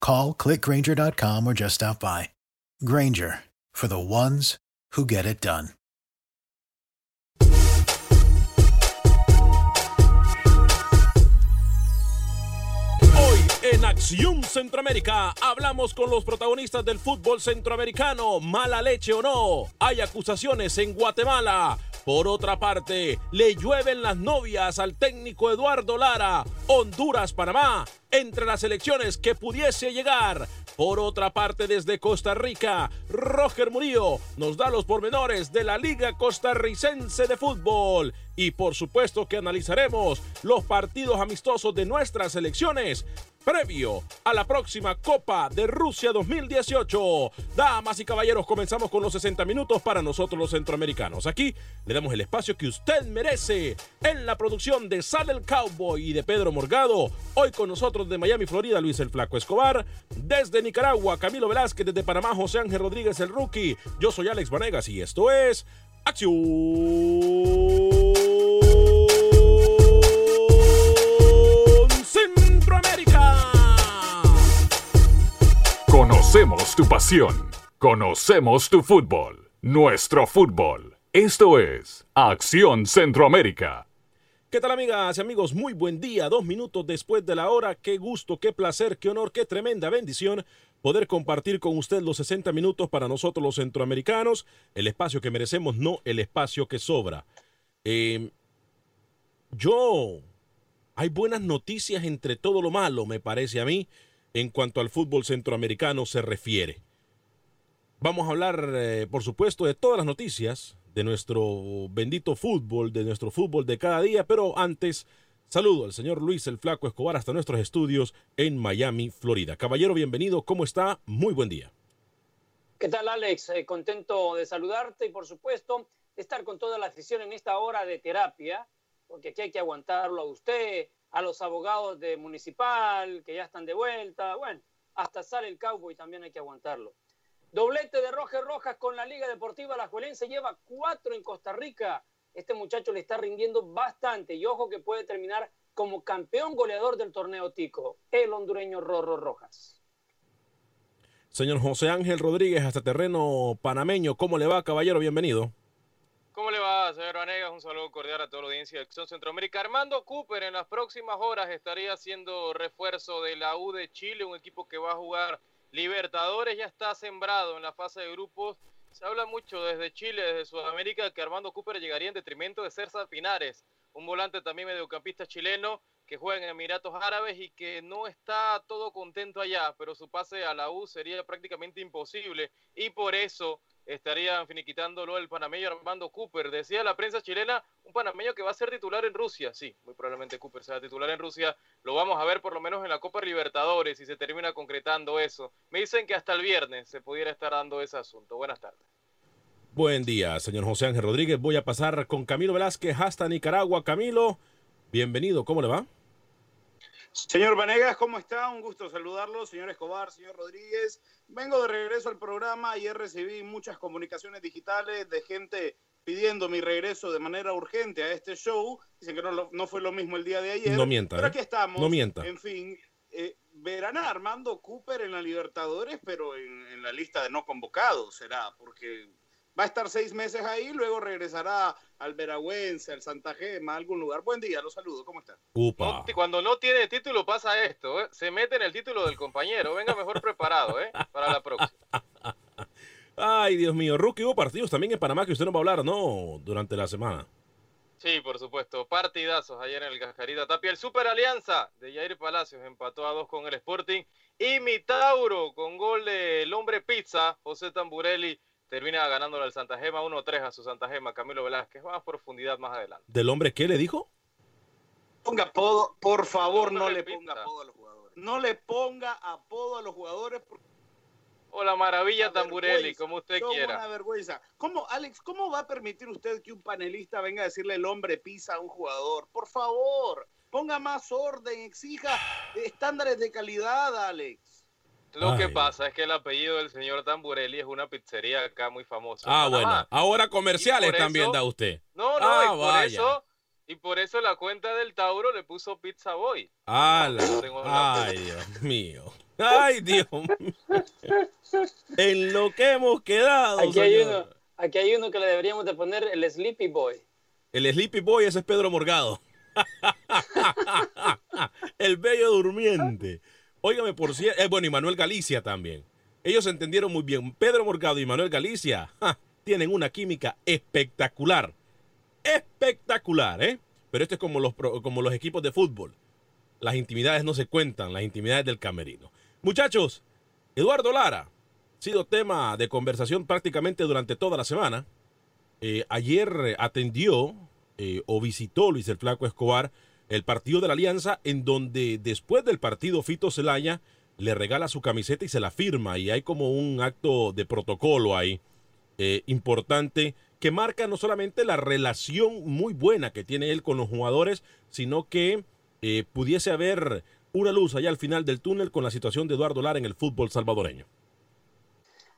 Call clickgranger.com or just stop by. Granger for the ones who get it done. Hoy en Acción Centroamérica hablamos con los protagonistas del fútbol centroamericano. Mala leche o no, hay acusaciones en Guatemala. Por otra parte, le llueven las novias al técnico Eduardo Lara. Honduras-Panamá, entre las elecciones que pudiese llegar. Por otra parte, desde Costa Rica, Roger Murillo nos da los pormenores de la Liga Costarricense de Fútbol. Y por supuesto que analizaremos los partidos amistosos de nuestras selecciones previo a la próxima Copa de Rusia 2018. Damas y caballeros, comenzamos con los 60 minutos para nosotros los centroamericanos. Aquí le damos el espacio que usted merece en la producción de Sale el Cowboy y de Pedro Morgado. Hoy con nosotros de Miami, Florida, Luis el Flaco Escobar. Desde Nicaragua, Camilo Velázquez. Desde Panamá, José Ángel Rodríguez el Rookie. Yo soy Alex Vanegas y esto es Acción Conocemos tu pasión. Conocemos tu fútbol. Nuestro fútbol. Esto es Acción Centroamérica. ¿Qué tal amigas y amigos? Muy buen día, dos minutos después de la hora. Qué gusto, qué placer, qué honor, qué tremenda bendición poder compartir con usted los 60 minutos para nosotros los centroamericanos, el espacio que merecemos, no el espacio que sobra. Eh, yo, hay buenas noticias entre todo lo malo, me parece a mí, en cuanto al fútbol centroamericano se refiere. Vamos a hablar, eh, por supuesto, de todas las noticias de nuestro bendito fútbol, de nuestro fútbol de cada día, pero antes saludo al señor Luis el Flaco Escobar hasta nuestros estudios en Miami, Florida. Caballero, bienvenido, ¿cómo está? Muy buen día. ¿Qué tal, Alex? Eh, contento de saludarte y, por supuesto, de estar con toda la afición en esta hora de terapia, porque aquí hay que aguantarlo a usted, a los abogados de Municipal, que ya están de vuelta, bueno, hasta sale el Cowboy también hay que aguantarlo. Doblete de Roger Rojas con la Liga Deportiva La Juelense, lleva cuatro en Costa Rica. Este muchacho le está rindiendo bastante y ojo que puede terminar como campeón goleador del torneo Tico, el hondureño Rorro Rojas. Señor José Ángel Rodríguez, hasta terreno panameño, ¿cómo le va, caballero? Bienvenido. ¿Cómo le va, señor Vanegas? Un saludo cordial a toda la audiencia de Acción Centroamérica. Armando Cooper en las próximas horas estaría haciendo refuerzo de la U de Chile, un equipo que va a jugar Libertadores, ya está sembrado en la fase de grupos. Se habla mucho desde Chile, desde Sudamérica, que Armando Cooper llegaría en detrimento de César Pinares, un volante también mediocampista chileno que juega en Emiratos Árabes y que no está todo contento allá, pero su pase a la U sería prácticamente imposible y por eso estarían finiquitándolo el panameño Armando Cooper. Decía la prensa chilena, un panameño que va a ser titular en Rusia. Sí, muy probablemente Cooper sea titular en Rusia. Lo vamos a ver por lo menos en la Copa Libertadores si se termina concretando eso. Me dicen que hasta el viernes se pudiera estar dando ese asunto. Buenas tardes. Buen día, señor José Ángel Rodríguez. Voy a pasar con Camilo Velázquez hasta Nicaragua. Camilo, bienvenido. ¿Cómo le va? Señor Vanegas, ¿cómo está? Un gusto saludarlo. Señor Escobar, señor Rodríguez. Vengo de regreso al programa. Ayer recibí muchas comunicaciones digitales de gente pidiendo mi regreso de manera urgente a este show. Dicen que no, no fue lo mismo el día de ayer. No mienta. Pero ¿eh? aquí estamos. No mienta. En fin, eh, verán a Armando Cooper en la Libertadores, pero en, en la lista de no convocados será, porque va a estar seis meses ahí, luego regresará al Veragüense, al Santa Gema, a algún lugar. Buen día, los saludo, ¿cómo está? Upa. No, cuando no tiene título pasa esto, ¿eh? se mete en el título del compañero. Venga mejor preparado ¿eh? para la próxima. Ay, Dios mío. Rookie, hubo partidos también en Panamá que usted no va a hablar, ¿no? Durante la semana. Sí, por supuesto. Partidazos ayer en el Cascarita Tapia. El Super Alianza de Jair Palacios empató a dos con el Sporting. Y mi Tauro con gol del hombre pizza, José Tamburelli, termina ganándole al Santa Gema 1-3 a su Santa Gema, Camilo Velázquez. Más profundidad más adelante. ¿Del hombre qué le dijo? Ponga apodo, por favor, no le ponga apodo a los jugadores. No le ponga apodo a los jugadores. porque O la maravilla Tamburelli, vergüenza. como usted son quiera. Una vergüenza. ¿Cómo, Alex, cómo va a permitir usted que un panelista venga a decirle el hombre pisa a un jugador? Por favor, ponga más orden, exija estándares de calidad, Alex. Lo que pasa es que el apellido del señor Tamburelli es una pizzería acá muy famosa. Ah, Panamá. bueno. Ahora comerciales también da usted. No, no, Ah, y por vaya. eso y por eso la cuenta del Tauro le puso Pizza Boy. Ay, Dios mío. Ay, Dios mío. En lo que hemos quedado, Aquí hay, señor. uno, aquí hay uno que le deberíamos de poner el Sleepy Boy. El Sleepy Boy, ese es Pedro Morgado. el bello durmiente. Óigame, por cierto, eh, bueno, y Manuel Galicia también. Ellos entendieron muy bien. Pedro Morgado y Manuel Galicia tienen una química espectacular. Espectacular, ¿eh? Pero esto es como los, como los equipos de fútbol. Las intimidades no se cuentan, las intimidades del camerino. Muchachos, Eduardo Lara sido tema de conversación prácticamente durante toda la semana. Eh, ayer atendió eh, o visitó Luis el Flaco Escobar el partido de la Alianza, en donde después del partido Fito Celaya le regala su camiseta y se la firma, y hay como un acto de protocolo ahí eh, importante que marca no solamente la relación muy buena que tiene él con los jugadores, sino que eh, pudiese haber una luz allá al final del túnel con la situación de Eduardo Lara en el fútbol salvadoreño.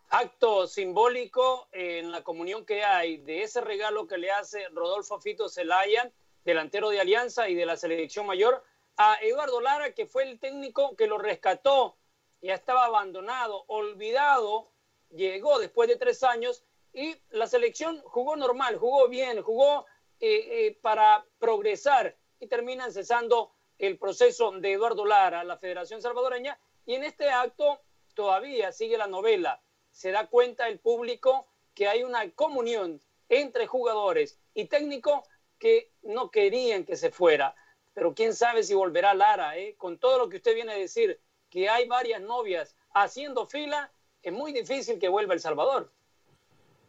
Acto simbólico en la comunión que hay de ese regalo que le hace Rodolfo Fito Zelaya, delantero de Alianza y de la selección mayor, a Eduardo Lara, que fue el técnico que lo rescató, ya estaba abandonado, olvidado, llegó después de tres años y la selección jugó normal, jugó bien, jugó eh, eh, para progresar y terminan cesando el proceso de Eduardo Lara, la Federación Salvadoreña, y en este acto todavía sigue la novela. Se da cuenta el público que hay una comunión entre jugadores y técnico que no querían que se fuera. Pero quién sabe si volverá Lara, ¿eh? con todo lo que usted viene a decir, que hay varias novias haciendo fila, es muy difícil que vuelva El Salvador.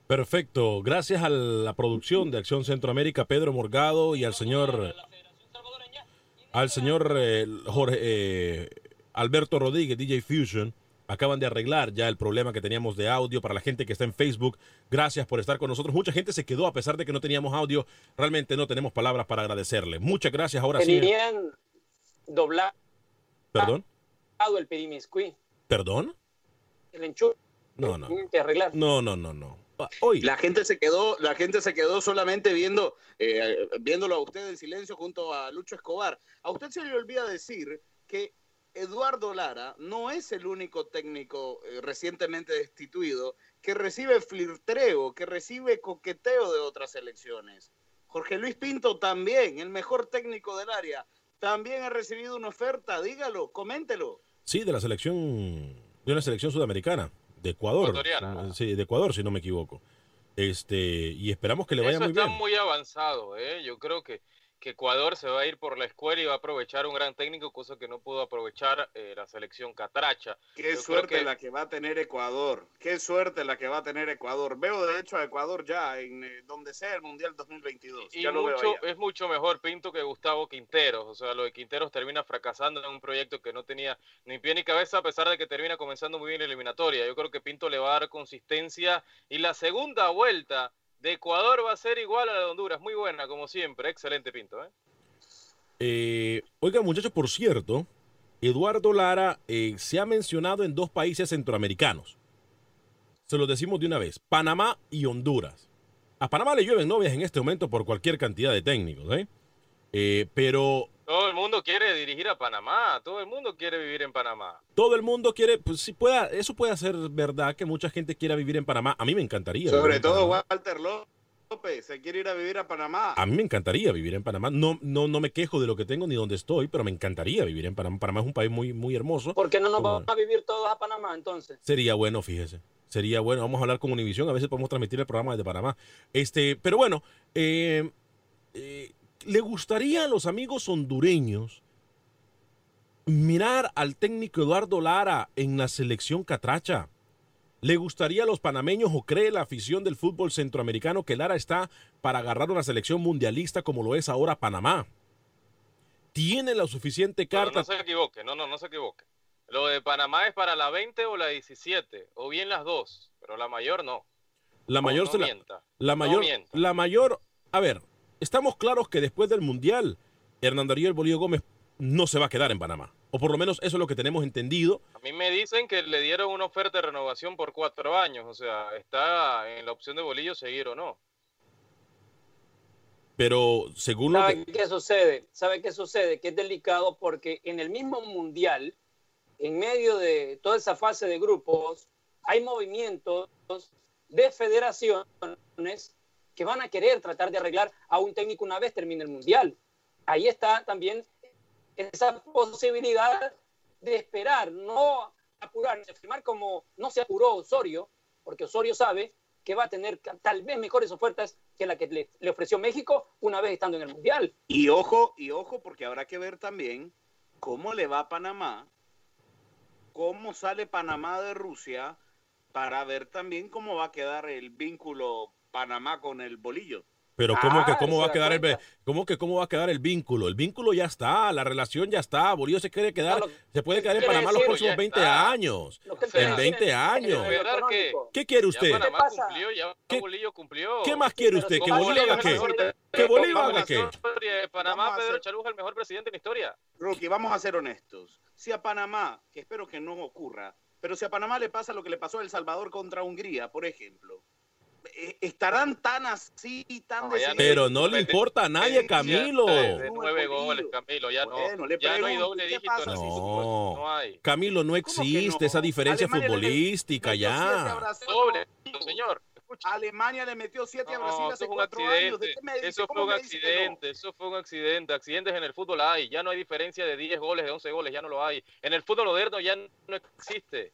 Perfecto. Gracias a la producción de Acción Centroamérica, Pedro Morgado y al señor al señor eh, Jorge eh, Alberto Rodríguez, DJ Fusion. Acaban de arreglar ya el problema que teníamos de audio para la gente que está en Facebook. Gracias por estar con nosotros. Mucha gente se quedó a pesar de que no teníamos audio. Realmente no tenemos palabras para agradecerle. Muchas gracias. Ahora sí. Tenían doblado Perdón. el perimiscuí, ¿Perdón? el enchufe. No, no. Tienen que arreglar. No, no, no, no. Hoy. La gente se quedó, la gente se quedó solamente viendo, eh, viéndolo a usted en silencio junto a Lucho Escobar. A usted se le olvida decir que Eduardo Lara no es el único técnico eh, recientemente destituido que recibe flirtreo, que recibe coqueteo de otras elecciones. Jorge Luis Pinto también, el mejor técnico del área, también ha recibido una oferta. Dígalo, coméntelo. Sí, de la selección, de una selección sudamericana, de Ecuador. Ecuatoriana. Sí, de Ecuador, si no me equivoco. Este, y esperamos que le vaya Eso muy está bien. muy avanzado, ¿eh? Yo creo que, que Ecuador se va a ir por la escuela y va a aprovechar un gran técnico, cosa que no pudo aprovechar eh, la selección catracha. Qué suerte la que va a tener Ecuador. Qué suerte la que va a tener Ecuador. Veo de hecho a Ecuador ya en eh, donde sea el Mundial 2022. Y, mucho, es mucho mejor Pinto que Gustavo Quinteros. O sea, lo de Quinteros termina fracasando en un proyecto que no tenía ni pie ni cabeza, a pesar de que termina comenzando muy bien la eliminatoria. Yo creo que Pinto le va a dar consistencia. Y la segunda vuelta de Ecuador va a ser igual a la de Honduras. Muy buena, como siempre. Excelente, Pinto. ¿eh? Eh, oiga, muchachos, por cierto, Eduardo Lara eh, se ha mencionado en dos países centroamericanos. Se lo decimos de una vez, Panamá y Honduras. A Panamá le llueven novias en este momento por cualquier cantidad de técnicos, ¿eh? eh pero todo el mundo quiere dirigir a Panamá, todo el mundo quiere vivir en Panamá. Todo el mundo quiere, pues si pueda, eso puede ser verdad que mucha gente quiera vivir en Panamá. A mí me encantaría. Sobre todo Walter López, se quiere ir a vivir a Panamá. A mí me encantaría vivir en Panamá. No, no, no me quejo de lo que tengo ni donde estoy, pero me encantaría vivir en Panamá. Panamá es un país muy, muy hermoso. ¿Por qué no nos vamos a vivir todos a Panamá entonces? Sería bueno, fíjese. Sería bueno. Vamos a hablar con Univisión. A veces podemos transmitir el programa desde Panamá. Este, pero bueno, eh, eh, ¿le gustaría a los amigos hondureños mirar al técnico Eduardo Lara en la selección catracha? ¿Le gustaría a los panameños o cree la afición del fútbol centroamericano que Lara está para agarrar una selección mundialista como lo es ahora Panamá? ¿Tiene la suficiente carta? No, no se equivoque, no, no, no se equivoque. Lo de Panamá es para la 20 o la 17, o bien las dos, pero la mayor no. La mayor se la, la mayor, la mayor, a ver, estamos claros que después del Mundial, Hernán Darío Bolívar Gómez no se va a quedar en Panamá. O por lo menos eso es lo que tenemos entendido. A mí me dicen que le dieron una oferta de renovación por cuatro años. O sea, está en la opción de Bolillo seguir o no. Pero según ¿Sabe lo que... qué sucede? ¿Sabe qué sucede? Que es delicado porque en el mismo mundial, en medio de toda esa fase de grupos, hay movimientos de federaciones que van a querer tratar de arreglar a un técnico una vez termine el mundial ahí está también esa posibilidad de esperar, no apurarse, firmar como no se apuró Osorio, porque Osorio sabe que va a tener tal vez mejores ofertas que la que le, ofreció México una vez estando en el Mundial. Y ojo, y ojo, porque habrá que ver también cómo le va a Panamá, cómo sale Panamá de Rusia, para ver también cómo va a quedar el vínculo Panamá con el bolillo. Pero cómo que ah, cómo va a quedar el cómo que cómo va a quedar el vínculo? El vínculo ya está, la relación ya está. Bolillo se quiere quedar, se puede quedar en Panamá los próximos 20 años. En 20 años. ¿Qué quiere usted? Panamá cumplió, ya Bolillo cumplió. ¿Qué más quiere usted? ¿Que Bolillo haga qué? ¿Que Bolillo haga qué? Panamá, Pedro Chaluja, el mejor presidente en la historia. Rookie, vamos a ser honestos. Si a Panamá, que espero que no ocurra, pero si a Panamá le pasa lo que le pasó a El Salvador contra Hungría, por ejemplo, estarán tan así, tan no, Pero no le importa a nadie, Camilo. De nueve goles, Camilo, ya no. ya no hay doble dígito. No, no hay. Camilo, no existe esa diferencia futbolística ya. Doble, señor. Alemania le metió siete a Brasil hace cuatro años. Eso fue un accidente, eso fue un accidente. Accidentes en el fútbol hay, ya no hay diferencia de 10 goles, de 11 goles, ya no lo hay. En el fútbol moderno ya no existe.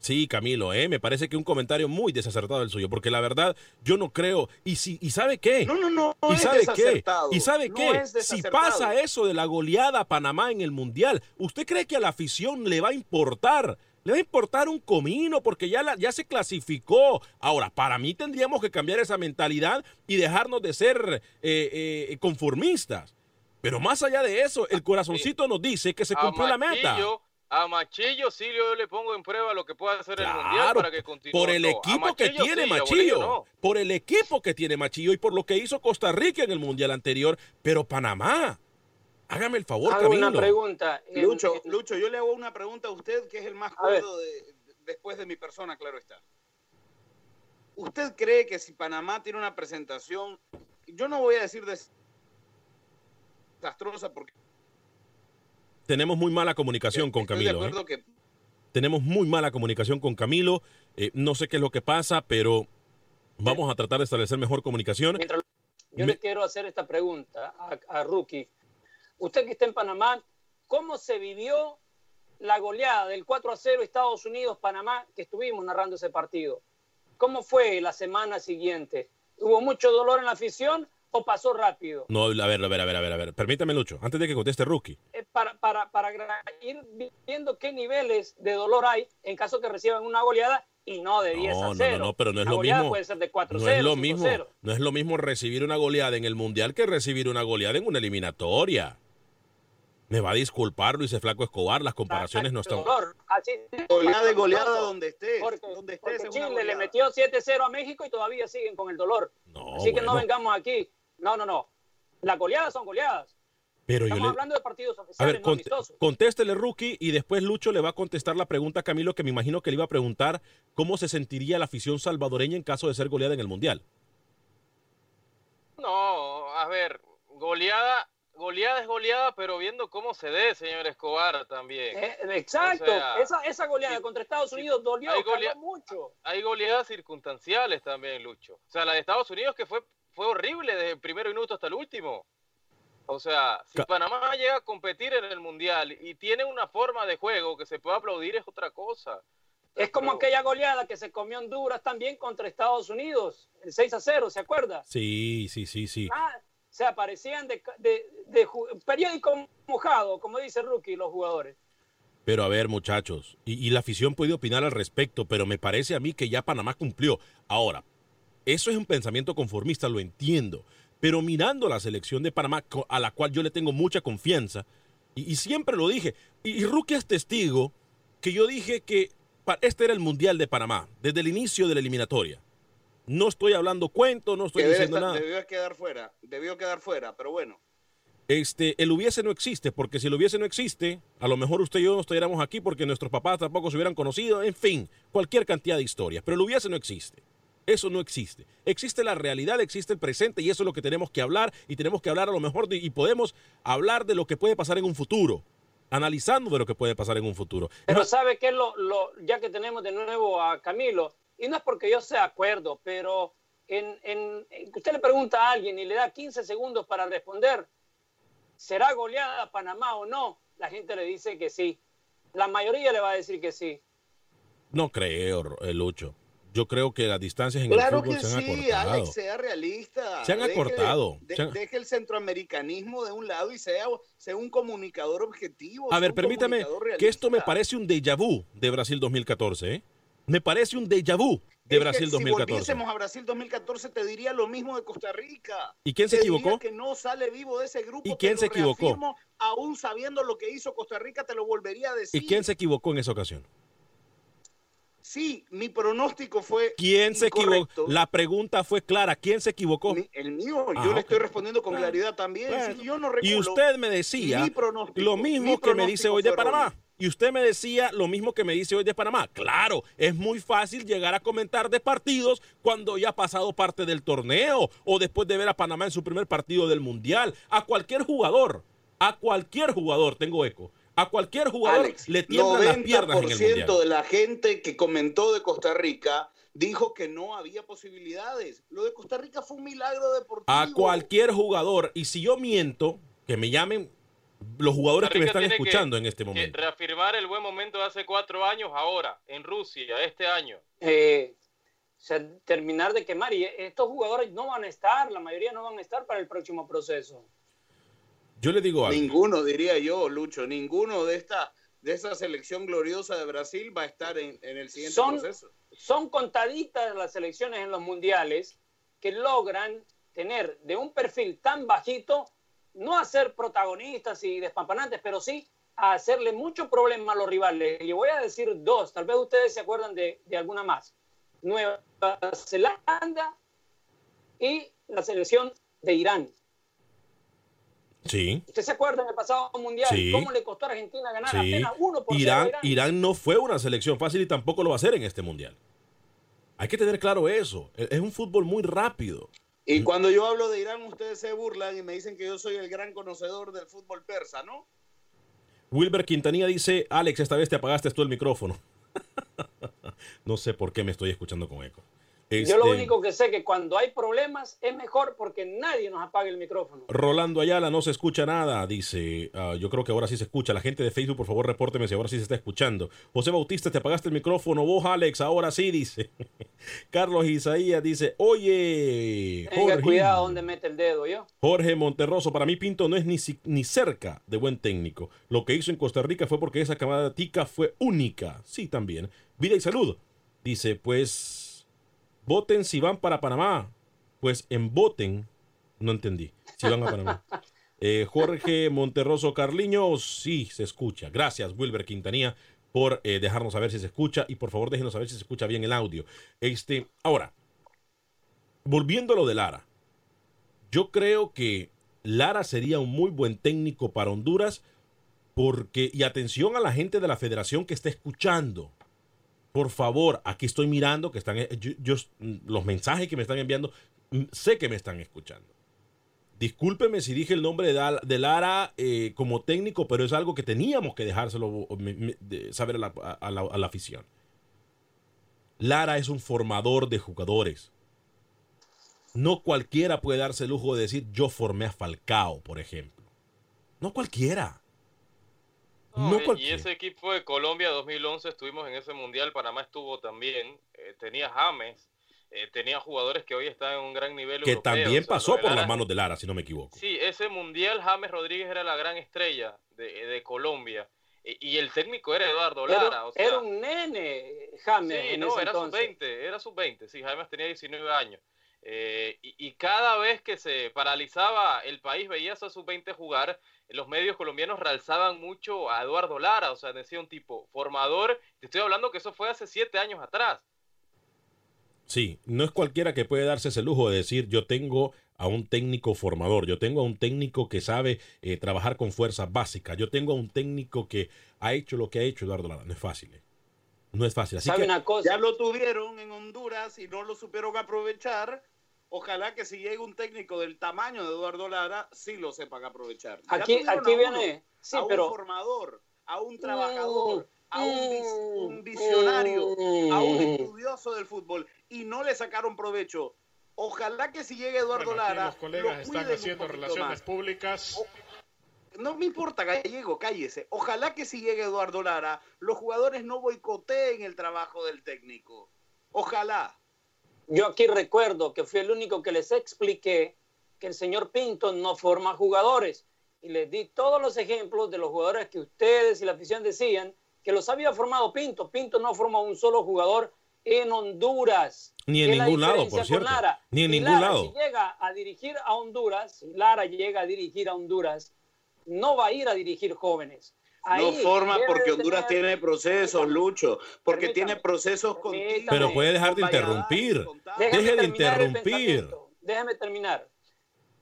Sí, Camilo, ¿eh? me parece que un comentario muy desacertado el suyo, porque la verdad yo no creo. ¿Y, si, y sabe qué? No, no, no. ¿Y sabe qué? ¿Y sabe qué? Si pasa eso de la goleada a Panamá en el Mundial, ¿usted cree que a la afición le va a importar? Le va a importar un comino porque ya, la, ya se clasificó. Ahora, para mí tendríamos que cambiar esa mentalidad y dejarnos de ser eh, eh, conformistas. Pero más allá de eso, el corazoncito nos dice que se cumplió la meta. A Machillo sí yo le pongo en prueba lo que puede hacer el Mundial para que continúe. Por el equipo que tiene Machillo. Por el equipo que tiene Machillo y por lo que hizo Costa Rica en el Mundial anterior. Pero Panamá, hágame el favor, hago una pregunta. Lucho, Lucho, yo le hago una pregunta a usted que es el más cuerdo después de mi persona, claro está. ¿Usted cree que si Panamá tiene una presentación, yo no voy a decir desastrosa porque tenemos muy mala comunicación con Camilo. ¿eh? Tenemos muy mala comunicación con Camilo. Eh, no sé qué es lo que pasa, pero vamos a tratar de establecer mejor comunicación. Yo le quiero hacer esta pregunta a, a Rookie. Usted que está en Panamá, ¿cómo se vivió la goleada del 4 a 0 Estados Unidos-Panamá que estuvimos narrando ese partido? ¿Cómo fue la semana siguiente? ¿Hubo mucho dolor en la afición o pasó rápido? No, a ver, a ver, a ver, a ver, a ver. Permítame, Lucho, antes de que conteste Rookie. Eh, para, para, para ir viendo qué niveles de dolor hay en caso que reciban una goleada y no de 10 no, a 0. No, no, no, pero no es la lo mismo. puede ser de 4 no es lo mismo. No es lo mismo recibir una goleada en el Mundial que recibir una goleada en una eliminatoria. Me va a disculpar Luis Flaco Escobar, las comparaciones no están. Goleada de goleada donde esté. Porque, donde esté Chile le metió 7-0 a México y todavía siguen con el dolor. Así que no vengamos aquí. No, no, no. Las goleadas son goleadas. Pero Estamos yo le... hablando de partidos oficiales, a ver, cont contéstele, Rookie, y después Lucho le va a contestar la pregunta a Camilo, que me imagino que le iba a preguntar cómo se sentiría la afición salvadoreña en caso de ser goleada en el Mundial. No, a ver, goleada, goleada es goleada, pero viendo cómo se dé, señor Escobar, también. Eh, exacto, esa, esa, goleada contra Estados Unidos dolió, hay mucho. Hay goleadas circunstanciales también, Lucho. O sea, la de Estados Unidos que fue, fue horrible desde el primer minuto hasta el último. O sea, si Panamá llega a competir en el Mundial y tiene una forma de juego que se puede aplaudir es otra cosa. Es como aquella goleada que se comió Honduras también contra Estados Unidos, el 6 a 0, ¿se acuerda? Sí, sí, sí, sí. Ah, o sea, parecían de, de, periódico mojado, como dice Rookie, los jugadores. Pero a ver, muchachos, y, y, la afición puede opinar al respecto, pero me parece a mí que ya Panamá cumplió. Ahora, eso es un pensamiento conformista, lo entiendo, pero mirando la selección de Panamá, a la cual yo le tengo mucha confianza, y, siempre lo dije, y, Rookie es testigo que yo dije que este era el Mundial de Panamá, desde el inicio de la eliminatoria. No estoy hablando cuento, no estoy diciendo nada. Debió quedar fuera, debió quedar fuera, pero bueno. Este, el hubiese no existe, porque si el hubiese no existe, a lo mejor usted y yo no estuviéramos aquí porque nuestros papás tampoco se hubieran conocido, en fin, cualquier cantidad de historias, pero el hubiese no existe. Eso no existe. Existe la realidad, existe el presente y eso es lo que tenemos que hablar y tenemos que hablar a lo mejor y podemos hablar de lo que puede pasar en un futuro, analizando de lo que puede pasar en un futuro. Pero sabe que lo, lo, ya que tenemos de nuevo a Camilo, y no es porque yo sea acuerdo, pero en, en, usted le pregunta a alguien y le da 15 segundos para responder, ¿será goleada Panamá o no? La gente le dice que sí. La mayoría le va a decir que sí. No creo, Lucho. Yo creo que las distancias en el fútbol se han sí, Alex, sea realista. Se han acortado. Deje el centroamericanismo de un lado y sea, sea un comunicador objetivo. A ver, permítame que esto me parece un déjà vu de Brasil 2014. ¿eh? Me parece un déjà vu de Brasil 2014. Si volviésemos a Brasil 2014, te diría lo mismo de Costa Rica. ¿Y quién se equivocó? que no sale vivo de ese grupo. ¿Y quién se equivocó? Aún sabiendo lo que hizo Costa Rica, te lo volvería a decir. ¿Y quién se equivocó en esa ocasión? Sí, mi pronóstico fue. ¿Quién se equivocó? La pregunta fue clara. ¿Quién se equivocó? el mío, yo ah, le estoy respondiendo con claridad también. yo no y usted me decía lo mismo que me dice hoy de Panamá. Y usted me decía lo mismo que me dice hoy de Panamá. Claro, es muy fácil llegar a comentar de partidos cuando ya ha pasado parte del torneo o después de ver a Panamá en su primer partido del Mundial. A cualquier jugador, a cualquier jugador, tengo eco a cualquier jugador le tiemblan las piernas en el Mundial. de la gente que comentó de Costa Rica dijo que no había posibilidades. Lo de Costa Rica fue un milagro deportivo. A cualquier jugador. Y si yo miento, que me llamen los jugadores que me están escuchando en este momento. reafirmar el buen momento de hace cuatro años ahora, en Rusia, este año. Eh, terminar de quemar. Y estos jugadores no van a estar, la mayoría no van a estar para el próximo proceso. Yo le digo algo. Ninguno, diría yo, Lucho, ninguno de esta, de esa selección gloriosa de Brasil va a estar en, el siguiente proceso. Son contaditas las selecciones en los mundiales que logran tener de un perfil tan bajito, no a ser protagonistas y despampanantes, pero sí a hacerle mucho problema a los rivales. Y voy a decir dos, tal vez ustedes se acuerdan de, de alguna más. Nueva Zelanda y la selección de Irán. Sí. ¿Usted se acuerda en el pasado mundial cómo le costó a Argentina ganar apenas uno por Irán, Irán no fue una selección fácil y tampoco lo va a hacer en este mundial. Hay que tener claro eso. E-, es un fútbol muy rápido. Y cuando yo hablo de Irán, ustedes se burlan y me dicen que yo soy el gran conocedor del fútbol persa, ¿no? Wilber Quintanilla dice, Alex, esta vez te apagaste tú el micrófono. no sé por qué me estoy escuchando con eco. Yo lo Este, único que sé que cuando hay problemas es mejor porque nadie nos apague el micrófono. Rolando Ayala no se escucha nada, dice. Ah, yo creo que ahora sí se escucha. La gente de Facebook, por favor, repórteme si ahora sí se está escuchando. José Bautista, te apagaste el micrófono. Vos, Alex, ahora sí, dice. Carlos Isaías dice, oye, Tenga Jorge, cuidado donde mete el dedo, yo. Jorge Monterroso, para mí Pinto no es ni, ni cerca de buen técnico. Lo que hizo en Costa Rica fue porque esa camada tica fue única. Sí, también. Vida y salud. Dice, pues, voten si van para Panamá. Pues en voten, no entendí, si van a Panamá. Eh, Jorge Monterroso Carliño, sí, se escucha. Gracias, Wilber Quintanilla, por eh, dejarnos saber si se escucha y por favor déjenos saber si se escucha bien el audio. Este, ahora, volviendo a lo de Lara, yo creo que Lara sería un muy buen técnico para Honduras porque, y atención a la gente de la federación que está escuchando. Por favor, aquí estoy mirando que están, eh, yo- yo- los mensajes que me están enviando, mm, sé que me están escuchando. Discúlpeme si dije el nombre de, Lara eh, como técnico, pero es algo que teníamos que dejárselo saber a la afición. Lara es un formador de jugadores. No cualquiera puede darse el lujo de decir yo formé a Falcao, por ejemplo. No cualquiera. No, No y- ese equipo de Colombia 2011 estuvimos en ese mundial, Panamá estuvo también, eh, tenía James, eh, tenía jugadores que hoy están en un gran nivel Que europeo, también o sea, pasó por Lara- las manos de Lara, si no me equivoco. Sí, ese mundial James Rodríguez era la gran estrella de, de Colombia y, y el técnico era Eduardo Lara. Era, o sea, era un nene, James. Sí, en no, ese era entonces. sub-20, era sub-20, sí, James tenía 19 años. Eh, y, y cada vez que se paralizaba el país, veías a sub-20 jugar, los medios colombianos realzaban mucho a Eduardo Lara, o sea, decía un tipo formador, te estoy hablando que eso fue hace 7 años atrás. Sí, no es cualquiera que puede darse ese lujo de decir yo tengo a un técnico formador, yo tengo a un técnico que sabe eh, trabajar con fuerzas básicas, yo tengo a un técnico que ha hecho lo que ha hecho Eduardo Lara. No es fácil. eh. No es fácil. Así ¿Sabe que una cosa? Ya lo tuvieron en Honduras y no lo supieron aprovechar. Ojalá que si llegue un técnico del tamaño de Eduardo Lara, sí lo sepan aprovechar. Ya Aquí, tuvieron aquí a uno, viene. Sí, a un pero. formador, a un trabajador, a un, vis- Mm, un visionario, a un mm. estudioso del fútbol y no le sacaron provecho. Ojalá que si llegue Eduardo Bueno, aquí Lara, los colegas lo están un haciendo relaciones más. públicas. No me importa, Gallego, cállese. Ojalá que si llegue Eduardo Lara, los jugadores no boicoteen el trabajo del técnico. Ojalá. Yo aquí recuerdo que fui el único que les expliqué que el señor Pinto no forma jugadores. Y les di todos los ejemplos de los jugadores que ustedes y la afición decían que los había formado Pinto. Pinto no forma un solo jugador en Honduras. Ni en ningún lado, por cierto. Lara. Ni en ningún Lara, lado. Si llega a dirigir a Honduras, si Lara llega a dirigir a Honduras, no va a ir a dirigir jóvenes. Ahí no forma porque Honduras tener- tiene procesos, Lucho, porque Permítame, tiene procesos permítame. continuos. Pero puede dejar de interrumpir. Deje de terminar el interrumpir. Déjeme terminar.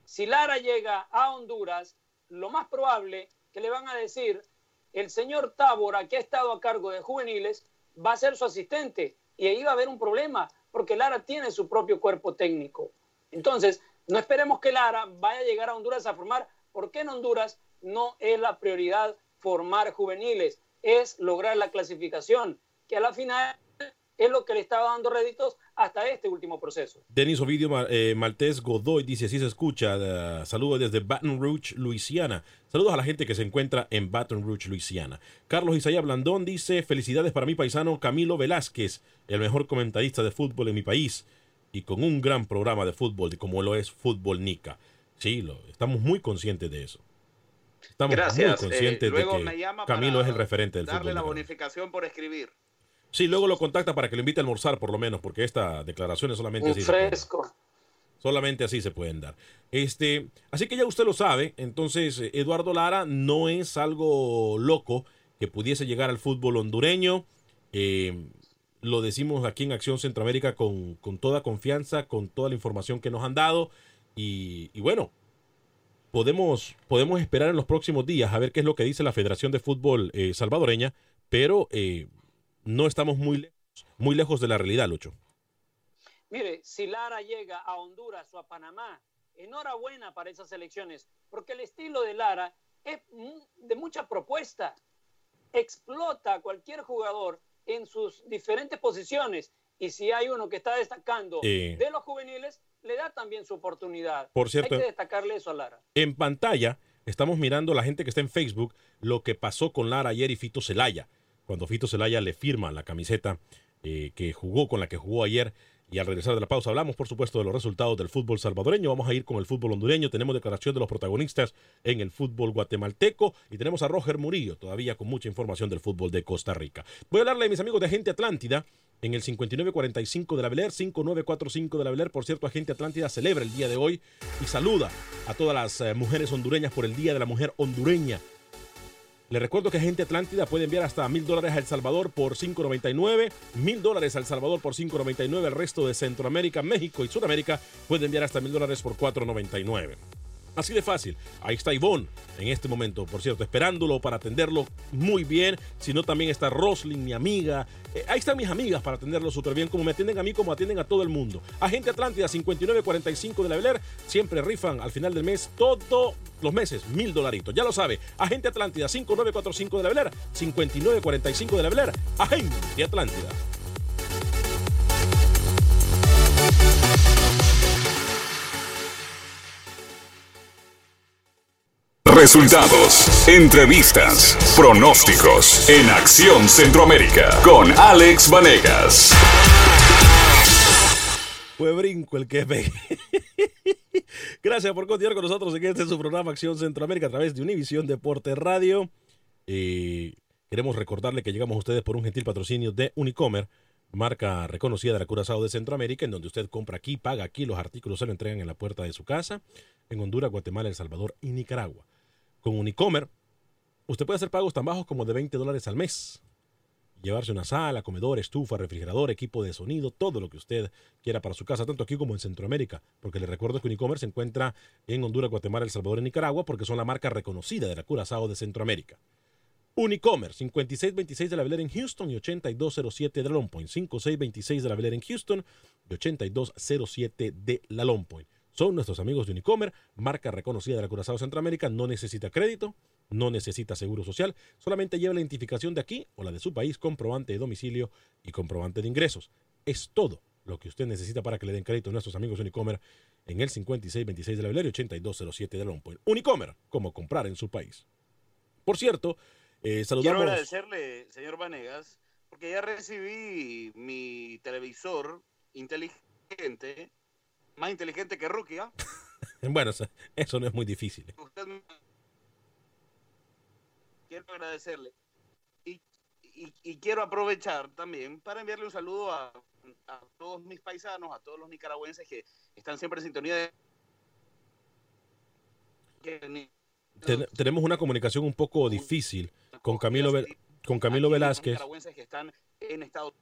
Si Lara llega a Honduras, lo más probable que le van a decir, el señor Tábora, que ha estado a cargo de juveniles, va a ser su asistente. Y ahí va a haber un problema, porque Lara tiene su propio cuerpo técnico. Entonces, no esperemos que Lara vaya a llegar a Honduras a formar, porque en Honduras no es la prioridad formar juveniles, es lograr la clasificación, que a la final es lo que le estaba dando réditos hasta este último proceso. Denis Ovidio eh, Maltés Godoy dice, así se escucha, eh, saludos desde Baton Rouge, Luisiana. Saludos a la gente que se encuentra en Baton Rouge, Luisiana. Carlos Isaiah Blandón dice, felicidades para mi paisano Camilo Velázquez, el mejor comentarista de fútbol en mi país y con un gran programa de fútbol como lo es Fútbol Nica. Sí, lo, estamos muy conscientes de eso. Estamos Gracias. muy eh, conscientes luego de me que llama Camilo es el referente del darle fútbol. la nicaraguense. bonificación por escribir. Sí, luego lo contacta para que lo invite a almorzar por lo menos, porque esta declaración es solamente Un así. fresco. Solamente así se pueden dar. Este, así que ya usted lo sabe. Entonces, eh, Eduardo Lara no es algo loco que pudiese llegar al fútbol hondureño. Eh, lo decimos aquí en Acción Centroamérica con, con toda confianza, con toda la información que nos han dado. Y, y bueno, podemos, podemos esperar en los próximos días a ver qué es lo que dice la Federación de Fútbol eh, salvadoreña, pero eh, no estamos muy lejos, muy lejos de la realidad, Lucho. Mire, si Lara llega a Honduras o a Panamá, enhorabuena para esas elecciones, porque el estilo de Lara es de mucha propuesta. Explota a cualquier jugador en sus diferentes posiciones Y si hay uno que está destacando Eh. de los juveniles, le da también su oportunidad. Por cierto- Hay que destacarle eso a Lara. En pantalla estamos mirando la gente que está en Facebook lo que pasó con Lara ayer y Fito Celaya. Cuando Fito Celaya le firma la camiseta eh, que jugó, con la que jugó ayer. Y al regresar de la pausa hablamos, por supuesto, de los resultados del fútbol salvadoreño. Vamos a ir con el fútbol hondureño. Tenemos declaración de los protagonistas en el fútbol guatemalteco. Y tenemos a Roger Murillo, todavía con mucha información del fútbol de Costa Rica. Voy a hablarle a mis amigos de Agente Atlántida en el 5945 de la Beler, 5945 de la Beler. Por cierto, Agente Atlántida celebra el día de hoy y saluda a todas las eh, mujeres hondureñas por el Día de la Mujer Hondureña. Le recuerdo que Agente Atlántida puede enviar hasta mil dólares a El Salvador por 5.99, mil dólares a El Salvador por 5.99, el resto de Centroamérica, México y Sudamérica puede enviar hasta mil dólares por 4.99. Así de fácil. Ahí está Ivonne en este momento, por cierto, esperándolo para atenderlo muy bien. Si no, también está Roslyn, mi amiga. Eh, ahí están mis amigas para atenderlo súper bien, como me atienden a mí, como atienden a todo el mundo. Agente Atlántida 5945 de la Beler, siempre rifan al final del mes, todos los meses, mil dolaritos. Ya lo sabe. Agente Atlántida 5945 de la Beler, 5945 de la Beler. Agente Atlántida. Resultados, entrevistas, pronósticos en Acción Centroamérica con Alex Vanegas. Fue brinco el que pegué. Gracias por continuar con nosotros en este su programa Acción Centroamérica a través de Univisión Deporte Radio. Eh, queremos recordarle que llegamos a ustedes por un gentil patrocinio de Unicomer, marca reconocida de la Curazao de Centroamérica, en donde usted compra aquí, paga aquí, los artículos se lo entregan en la puerta de su casa, en Honduras, Guatemala, El Salvador y Nicaragua. Con Unicomer, usted puede hacer pagos tan bajos como de 20 dólares al mes. Llevarse una sala, comedor, estufa, refrigerador, equipo de sonido, todo lo que usted quiera para su casa, tanto aquí como en Centroamérica. Porque le recuerdo que Unicomer se encuentra en Honduras, Guatemala, El Salvador y Nicaragua porque son la marca reconocida de la Curazao de Centroamérica. Unicomer, 5626 de la Velera en Houston y 8207 de la Long Point. 5626 de la Velera en Houston y 8207 de la Long Point. Son nuestros amigos de Unicomer, marca reconocida de la Curazao Centroamérica. No necesita crédito, no necesita seguro social, solamente lleva la identificación de aquí o la de su país, comprobante de domicilio y comprobante de ingresos. Es todo lo que usted necesita para que le den crédito a nuestros amigos de Unicomer en el 5626 de la Velera y 8207 de Long Point. Unicomer, como comprar en su país. Por cierto, eh, Quiero saludamos. agradecerle, señor Vanegas, porque ya recibí mi televisor inteligente, más inteligente que Rukia. Bueno, eso- eso no es muy difícil. Usted me- Quiero agradecerle. Y, y- y quiero aprovechar también para enviarle un saludo a, a todos mis paisanos, a todos los nicaragüenses que están siempre en sintonía de... que ni- Ten- tenemos una comunicación un poco difícil con Camilo, con Camilo Velázquez. nicaragüenses que están en Estados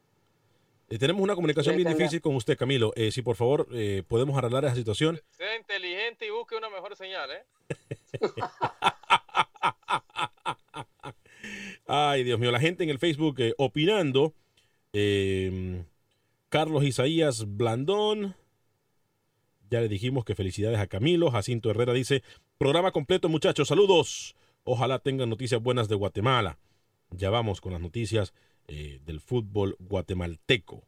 Eh, tenemos una comunicación bien difícil con usted, Camilo. Eh, si por favor eh, podemos arreglar esa situación. Sea inteligente y busque una mejor señal, ¿eh? Ay, Dios mío, la gente en el Facebook eh, opinando. Eh, Carlos Isaías Blandón. Ya le dijimos que felicidades a Camilo. Jacinto Herrera dice, programa completo muchachos, saludos. Ojalá tengan noticias buenas de Guatemala. Ya vamos con las noticias eh, del fútbol guatemalteco.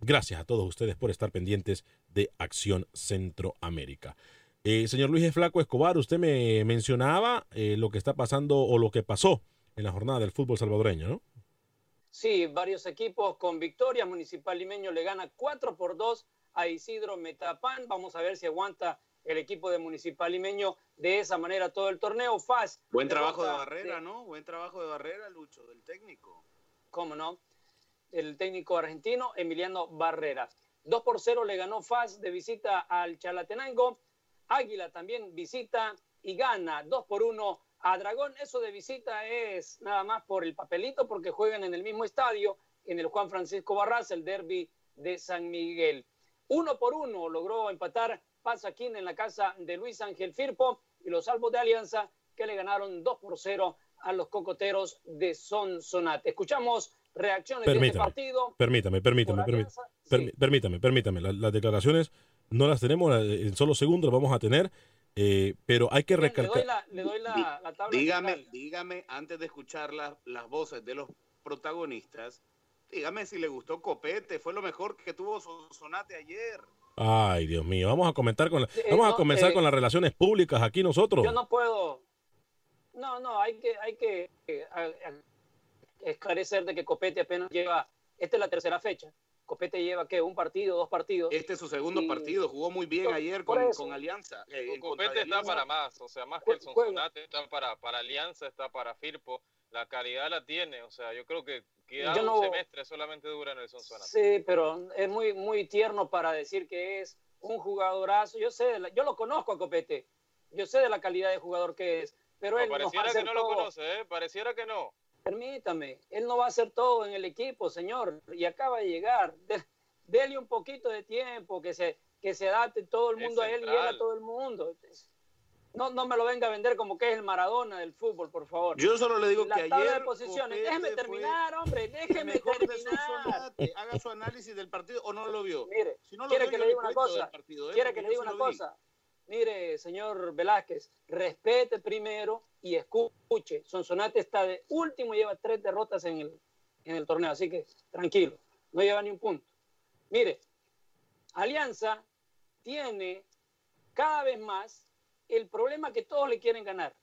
Gracias a todos ustedes por estar pendientes de Acción Centroamérica. Eh, señor Luis Flaco Escobar, usted me mencionaba eh, lo que está pasando o lo que pasó en la jornada del fútbol salvadoreño, ¿no? Sí, varios equipos con victoria. Municipal Limeño le gana 4 por 2 a Isidro Metapán. Vamos a ver si aguanta el equipo de Municipal Limeño de esa manera todo el torneo. FAS. Buen trabajo de Barrera, ¿no? Buen trabajo de Barrera, Lucho, del técnico. Cómo no, el técnico argentino Emiliano Barreras. 2 por 0 le ganó FAS de visita al Chalatenango. Águila también visita y gana 2 por 1 a Dragón. Eso de visita es nada más por el papelito porque juegan en el mismo estadio, en el Juan Francisco Barras, el derby de San Miguel. Uno por uno logró empatar Pasaquín en la casa de Luis Ángel Firpo y los salvos de Alianza que le ganaron 2 por 0 a los cocoteros de Sonsonate. Escuchamos reacciones de este Permítame, partido. permítame, permítame, permítame, sí. permítame, permítame. La- las declaraciones no las tenemos, en solo segundos las vamos a tener, eh, pero hay que Bien, le doy recalcar. la, le doy la, la tabla Dígame, general. dígame, antes de escuchar las, las voces de los protagonistas, dígame si le gustó Copete, fue lo mejor que tuvo Sonsonate ayer. Ay, Dios mío, vamos a comentar con la- vamos a comenzar eh, con las relaciones públicas aquí nosotros. Yo no puedo. No, no, hay que, hay que eh, a- a- esclarecer de que Copete apenas lleva. Esta es la tercera fecha. Copete lleva, ¿qué? Un partido, dos partidos. Este es su segundo Y- partido, jugó muy bien ayer con, Alianza. eh, Copete está Alianza. para más, o sea, más que el. Sonsonate está para, para Alianza, está para Firpo. La calidad la tiene, o sea, yo creo que queda Yo un no- semestre solamente dura en el Sonsonate. Sí, pero es muy, muy tierno para decir que es un jugadorazo. Yo sé, de la- yo lo conozco a Copete. Yo sé de la calidad de jugador que es. Pero No, él no va a pareciera que hacer no lo todo. conoce, ¿eh? Pareciera que no. Permítame, él no va a hacer todo en el equipo, señor, y acaba de llegar. De- dele un poquito de tiempo, que se, que se adapte todo el Es mundo a él y él a todo el mundo. No, no me lo venga a vender como que es el Maradona del fútbol, por favor. Yo solo le digo la que tabla ayer de posiciones, déjeme terminar, hombre, déjeme terminar. Haga su análisis del partido o no lo vio. Mire, Si no lo quiere vio, que le diga una cosa, partido, ¿eh? quiere Porque que le diga una lo vi. Mire, señor Velázquez, respete primero y escuche. Sonsonate está de último lleva tres derrotas en el, en el torneo, así que tranquilo, no lleva ni un punto. Mire, Alianza tiene cada vez más el problema que todos le quieren ganar.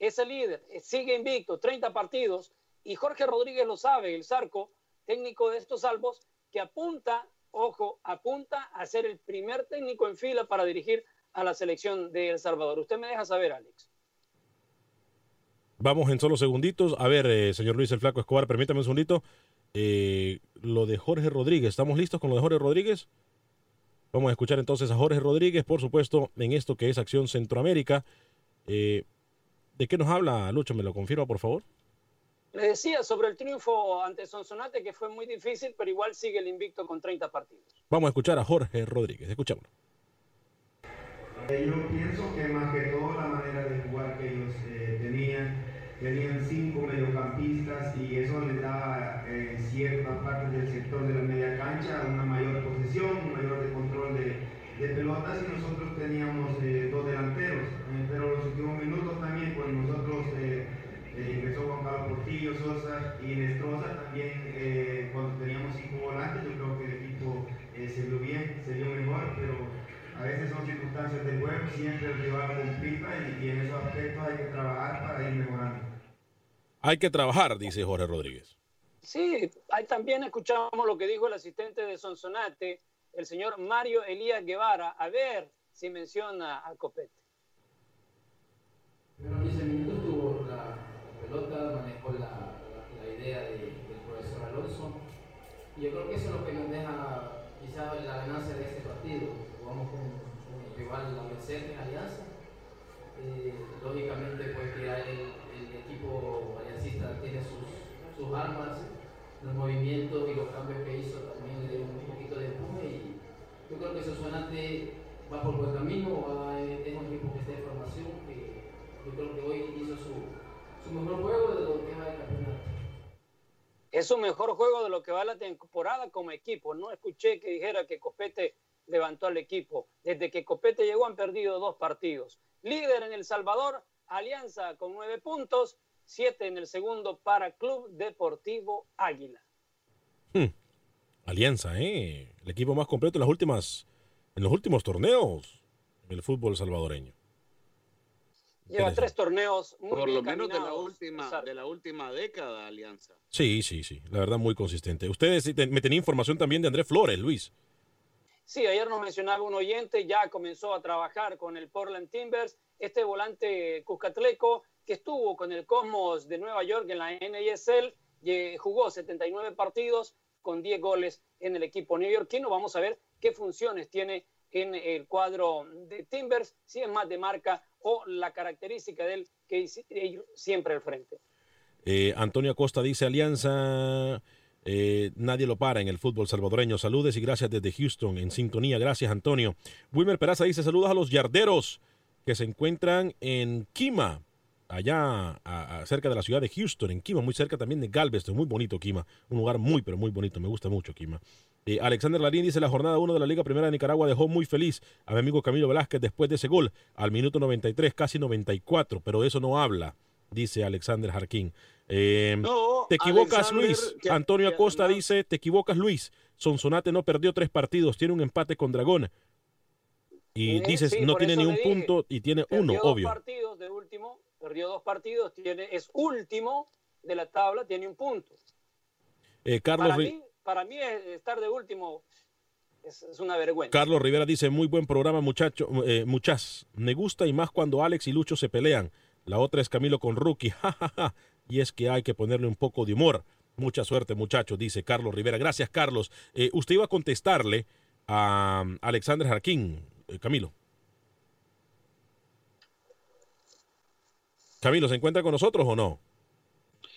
Es el líder, eh, sigue invicto, 30 partidos, y Jorge Rodríguez lo sabe, el Zarco, técnico de estos salvos, que apunta, ojo, apunta a ser el primer técnico en fila para dirigir a la selección de El Salvador. Usted me deja saber, Alex. Vamos en solo segunditos. A ver, eh, señor Luis el Flaco Escobar, permítame un segundito. Eh, lo de Jorge Rodríguez, ¿estamos listos con lo de Jorge Rodríguez? Vamos a escuchar entonces a Jorge Rodríguez, por supuesto, en esto que es Acción Centroamérica. Eh, ¿De qué nos habla, Lucho? ¿Me lo confirma, por favor? Le decía sobre el triunfo ante Sonsonate que fue muy difícil, pero igual sigue el invicto con 30 partidos. Vamos a escuchar a Jorge Rodríguez. Escuchémoslo. Eh, Yo pienso que más que todo la manera de jugar que ellos eh, tenían, tenían cinco mediocampistas y eso les daba eh, en cierta parte del sector de la media cancha una mayor posesión, un mayor de control de, pelotas y nosotros teníamos eh, dos delanteros, Eh, pero los últimos minutos también pues nosotros eh, eh, ingresó Juan Carlos Portillo, Sosa y Nestroza también eh, cuando teníamos cinco volantes yo creo que el equipo eh, se vio bien, se vio mejor, pero a veces son circunstancias del siempre el rival complica y, y en esos aspectos hay que trabajar para ir mejorando. Hay que trabajar, dice Jorge Rodríguez. Sí, ahí también escuchamos lo que dijo el asistente de Sonsonate, el señor Mario Elías Guevara. A ver si menciona a Copete. Primero 15 minutos tuvo la pelota, manejó la, la- la idea de- del profesor Alonso. Y yo creo que eso es lo que nos deja quizá la ganancia de este partido. Jugamos con, con el rival a vencer en Alianza. Eh, lógicamente, pues que el, el equipo aliancista tiene sus, sus armas, los movimientos y los cambios que hizo también le dieron un poquito de empuje. Y yo creo que Sonsonate va por buen camino, va- es un equipo que está en formación, que yo creo que hoy hizo su, su mejor juego de lo que va de campeonato. Es su mejor juego de lo que va la temporada como equipo. No escuché que dijera que Copete levantó al equipo. Desde que Copete llegó han perdido dos partidos. Líder en El Salvador, Alianza con nueve puntos, siete en el segundo para Club Deportivo Águila. Hmm. Alianza, ¿eh? El equipo más completo en las últimas, en los últimos torneos del fútbol salvadoreño. Lleva tres torneos muy Por lo bien menos de la última, César. de la última década, Alianza. Sí, sí, sí. La verdad, muy consistente. Ustedes me tenían información también de Andrés Flores, Luis. Sí, ayer nos mencionaba un oyente, ya comenzó a trabajar con el Portland Timbers, este volante Cuscatleco que estuvo con el Cosmos de Nueva York en la NISL, jugó 79 partidos con 10 goles en el equipo neoyorquino. Vamos a ver qué funciones tiene en el cuadro de Timbers, si es más de marca o la característica de él que siempre al frente. Eh, Antonio Acosta dice Alianza, eh, nadie lo para en el fútbol salvadoreño. Saludes y gracias desde Houston en sintonía. Gracias, Antonio. Wilmer Peraza dice saludos a los yarderos que se encuentran en Quima, allá cerca de la ciudad de Houston, en Quima, muy cerca también de Galveston. Muy bonito Quima, un lugar muy, pero muy bonito. Me gusta mucho Quima. Eh, Alexander Larín dice la jornada 1 de la Liga Primera de Nicaragua dejó muy feliz a mi amigo Camilo Velázquez después de ese gol al minuto 93, casi 94, pero eso no habla dice Alexander Jarquín. Eh, No, te equivocas, Alexander, Luis. que- Antonio Acosta dice, te equivocas, Luis. Sonsonate no perdió tres partidos, tiene un empate con Dragón. Y Sí, dices, sí, no tiene ni un dije. punto y tiene Perdió uno, dos obvio. partidos de último, perdió dos partidos, tiene, es último de la tabla, tiene un punto. Eh, Carlos, Para mí, para mí es- estar de último es, es una vergüenza. Carlos Rivera dice, muy buen programa, muchacho, eh, muchas. Me gusta y más cuando Alex y Lucho se pelean. La otra es Camilo con Rookie. Y es que hay que ponerle un poco de humor. Mucha suerte, muchachos, dice Carlos Rivera. Gracias, Carlos. Eh, usted iba a contestarle a um, Alexander Jarquín, eh, Camilo. Camilo, ¿se encuentra con nosotros o no?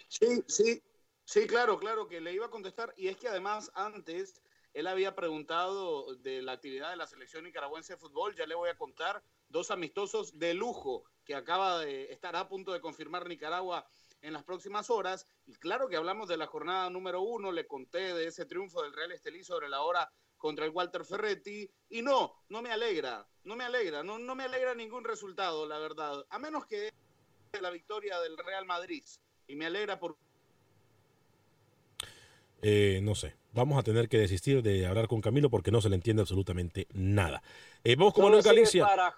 Sí, sí, sí, claro, claro, que le iba a contestar. Y es que además antes él había preguntado de la actividad de la selección nicaragüense de fútbol. Ya le voy a contar dos amistosos de lujo que acaba de estar a punto de confirmar Nicaragua en las próximas horas. Y claro que hablamos de la jornada número uno, le conté de ese triunfo del Real Estelí sobre la hora contra el Walter Ferretti. Y no, no me alegra, no me alegra, no, no me alegra ningún resultado, la verdad. A menos que la victoria del Real Madrid. Y me alegra por Eh, no sé. Vamos a tener que desistir de hablar con Camilo porque no se le entiende absolutamente nada. Eh, vamos con Manuel Galicia. para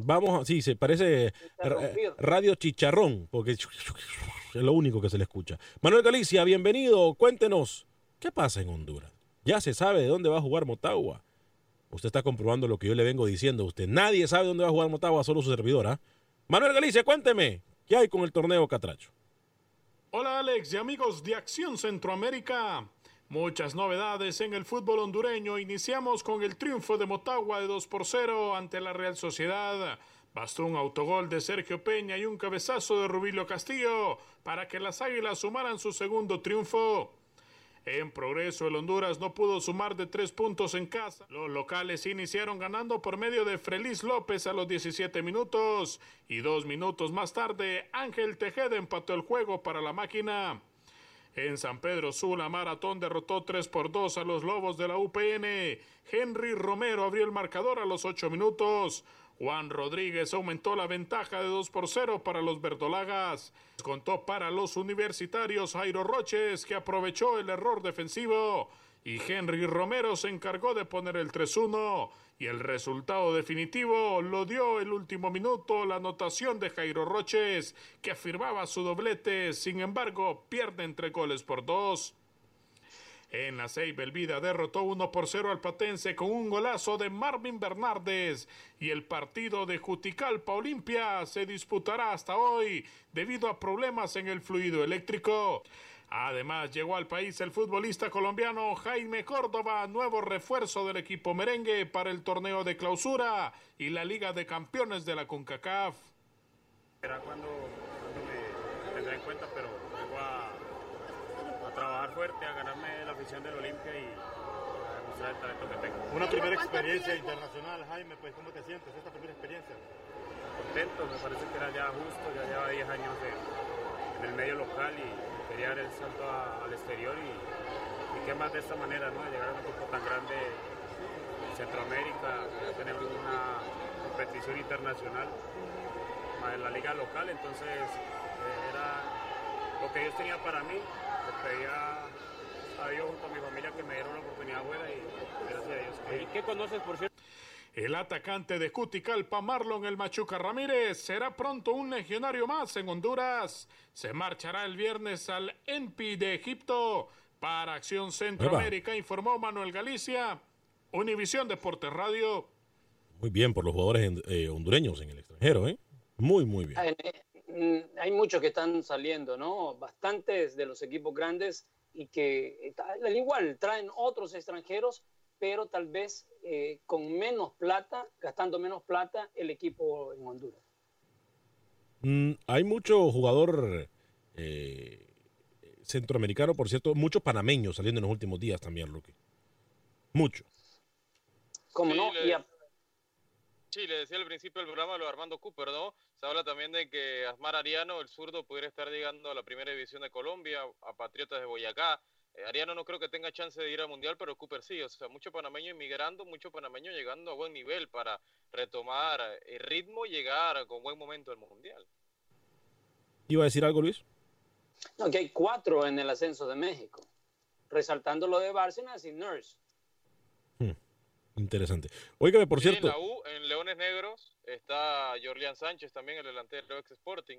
Vamos, a- sí, se parece eh, radio chicharrón, porque es lo único que se le escucha. Manuel Galicia, bienvenido. Cuéntenos, ¿qué pasa en Honduras? Ya se sabe de dónde va a jugar Motagua. Usted está comprobando lo que yo le vengo diciendo a usted. Nadie sabe dónde va a jugar Motagua, solo su servidora. Manuel Galicia, cuénteme, ¿qué hay con el torneo Catracho? Hola Alex y amigos de Acción Centroamérica. Muchas novedades en el fútbol hondureño. Iniciamos con el triunfo de Motagua de 2 por 0 ante la Real Sociedad. Bastó un autogol de Sergio Peña y un cabezazo de Rubilio Castillo para que las Águilas sumaran su segundo triunfo. En progreso, el Honduras no pudo sumar de tres puntos en casa. Los locales iniciaron ganando por medio de Feliz López a los 17 minutos y dos minutos más tarde Ángel Tejeda empató el juego para la máquina. En San Pedro Sula, Maratón derrotó 3 por 2 a los Lobos de la UPN. Henry Romero abrió el marcador a los 8 minutos. Juan Rodríguez aumentó la ventaja de 2 por 0 para los verdolagas. Contó para los universitarios Jairo Roches, que aprovechó el error defensivo. Y Henry Romero se encargó de poner el 3-1. Y el resultado definitivo lo dio el último minuto la anotación de Jairo Roches, que afirmaba su doblete. Sin embargo, pierde entre goles por dos. En la Ceiba, el Vida derrotó 1 por 0 al Patense con un golazo de Marvin Bernardes. Y el partido de Juticalpa Olimpia se disputará hasta hoy debido a problemas en el fluido eléctrico. Además, llegó al país el futbolista colombiano Jaime Córdoba, nuevo refuerzo del equipo merengue para el torneo de clausura y la Liga de Campeones de la CONCACAF. Cuando, me en cuenta, pero a, a trabajar fuerte, a ganarme la afición del Olimpia y a demostrar el talento que tengo. Una primera experiencia internacional, Jaime, pues ¿cómo te sientes esta primera experiencia? Contento, me parece que era ya justo, ya lleva 10 años de- en el medio local y quería dar el salto a- al exterior y, y qué más de esta manera, ¿no? Llegar a un equipo tan grande en Centroamérica, ya tenemos una competición internacional más en la liga local, entonces eh, era lo que Dios tenía para mí, le pedía a Dios junto a mi familia que me diera una oportunidad buena y gracias a Dios que... ¿Y qué conoces, por cierto? El atacante de Juticalpa, Marlon El Machuca Ramírez, será pronto un legionario más en Honduras. Se marchará el viernes al ENPI de Egipto. Para Acción Centroamérica, informó Manuel Galicia, Univisión Deportes Radio. Muy bien por los jugadores eh, hondureños en el extranjero, ¿eh? Muy, muy bien. Hay, mm, hay muchos que están saliendo, ¿no? Bastantes de los equipos grandes y que eh, al igual traen otros extranjeros, pero tal vez eh, con menos plata, gastando menos plata el equipo en Honduras. Mm, hay mucho jugador eh, centroamericano, por cierto, muchos panameños saliendo en los últimos días también, Luque. Mucho. ¿Cómo Sí, no? le- Y a- Sí, le decía al principio del programa lo de Armando Cooper, ¿no? Se habla también de que Asmar Ariano, el zurdo, pudiera estar llegando a la primera división de Colombia, a Patriotas de Boyacá. Eh, Ariano no creo que tenga chance de ir al Mundial, pero Cooper sí. O sea, mucho panameño inmigrando, mucho panameño llegando a buen nivel para retomar el ritmo y llegar con buen momento al Mundial. ¿Iba a decir algo, Luis? No, que hay cuatro en el ascenso de México, resaltando lo de Bárcenas y Nurse. Interesante. Óigame, por Sí, cierto, En la U, en Leones Negros, está Jorlian Sánchez también, el delantero ex Sporting.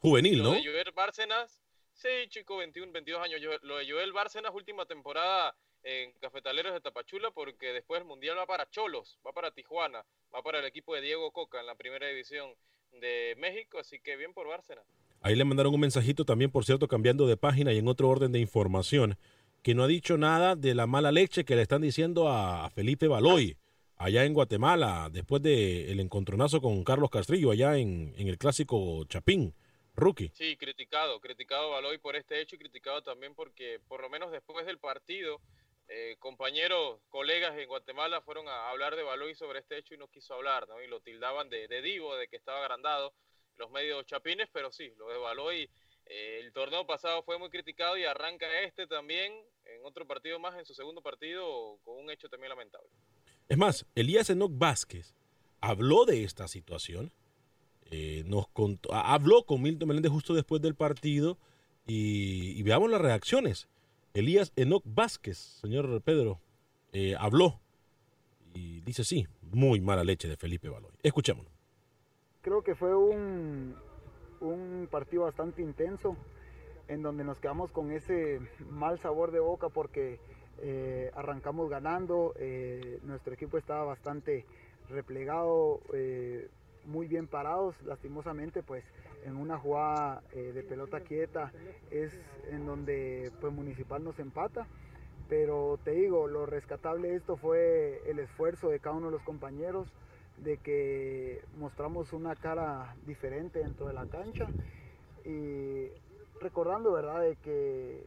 juvenil, Lo ¿no? de Joel Bárcenas, sí, chico, 21, 22 años. Lo de Joel Bárcenas, última temporada en Cafetaleros de Tapachula, porque después el Mundial va para Cholos, va para Tijuana, va para el equipo de Diego Coca en la primera división de México, así que bien por Bárcenas. Ahí le mandaron un mensajito también, por cierto, cambiando de página y en otro orden de información, que no ha dicho nada de la mala leche que le están diciendo a Felipe Baloy allá en Guatemala, después del encontronazo con Carlos Castrillo allá en, en el clásico Chapín, rookie. Sí, criticado, criticado Baloy por este hecho y criticado también porque por lo menos después del partido, eh, compañeros, colegas en Guatemala fueron a hablar de Baloy sobre este hecho y no quiso hablar, ¿no? Y lo tildaban de, de divo, de que estaba agrandado los medios chapines, pero sí, lo de Baloy, el torneo pasado fue muy criticado y arranca este también en otro partido más, en su segundo partido, con un hecho también lamentable. Es más, Elías Enoc Vázquez habló de esta situación, eh, nos contó, ha- habló con Milton Meléndez justo después del partido y, y veamos las reacciones. Elías Enoc Vázquez, señor Pedro, eh, habló y dice sí, muy mala leche de Felipe Baloy. Escuchémoslo. Creo que fue un, un partido bastante intenso en donde nos quedamos con ese mal sabor de boca porque eh, arrancamos ganando, eh, nuestro equipo estaba bastante replegado, eh, muy bien parados, lastimosamente pues en una jugada de pelota quieta es en donde pues Municipal nos empata, pero te digo, lo rescatable de esto fue el esfuerzo de cada uno de los compañeros, de que mostramos una cara diferente dentro de la cancha y recordando, ¿verdad?, de que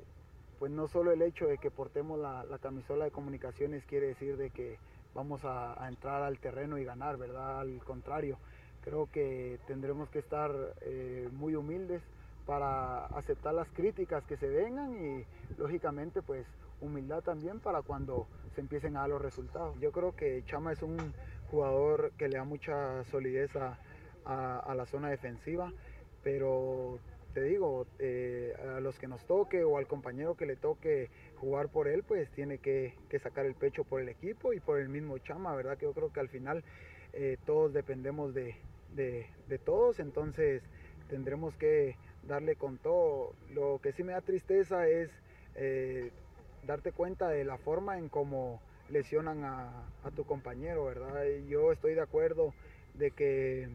pues no solo el hecho de que portemos la, la camisola de comunicaciones quiere decir de que vamos a, a entrar al terreno y ganar, ¿verdad? Al contrario, creo que tendremos que estar eh, muy humildes para aceptar las críticas que se vengan y lógicamente pues humildad también para cuando se empiecen a dar los resultados. Yo creo que Chama es un jugador que le da mucha solidez a, a- la zona defensiva, pero te digo, eh, a los que nos toque o al compañero que le toque jugar por él, pues tiene que, que sacar el pecho por el equipo y por el mismo Chama, ¿verdad? Que yo creo que al final eh, todos dependemos de, de- de todos, entonces tendremos que darle con todo. Lo que sí me da tristeza es eh, darte cuenta de la forma en cómo lesionan a, tu compañero, ¿verdad? Yo estoy de acuerdo de que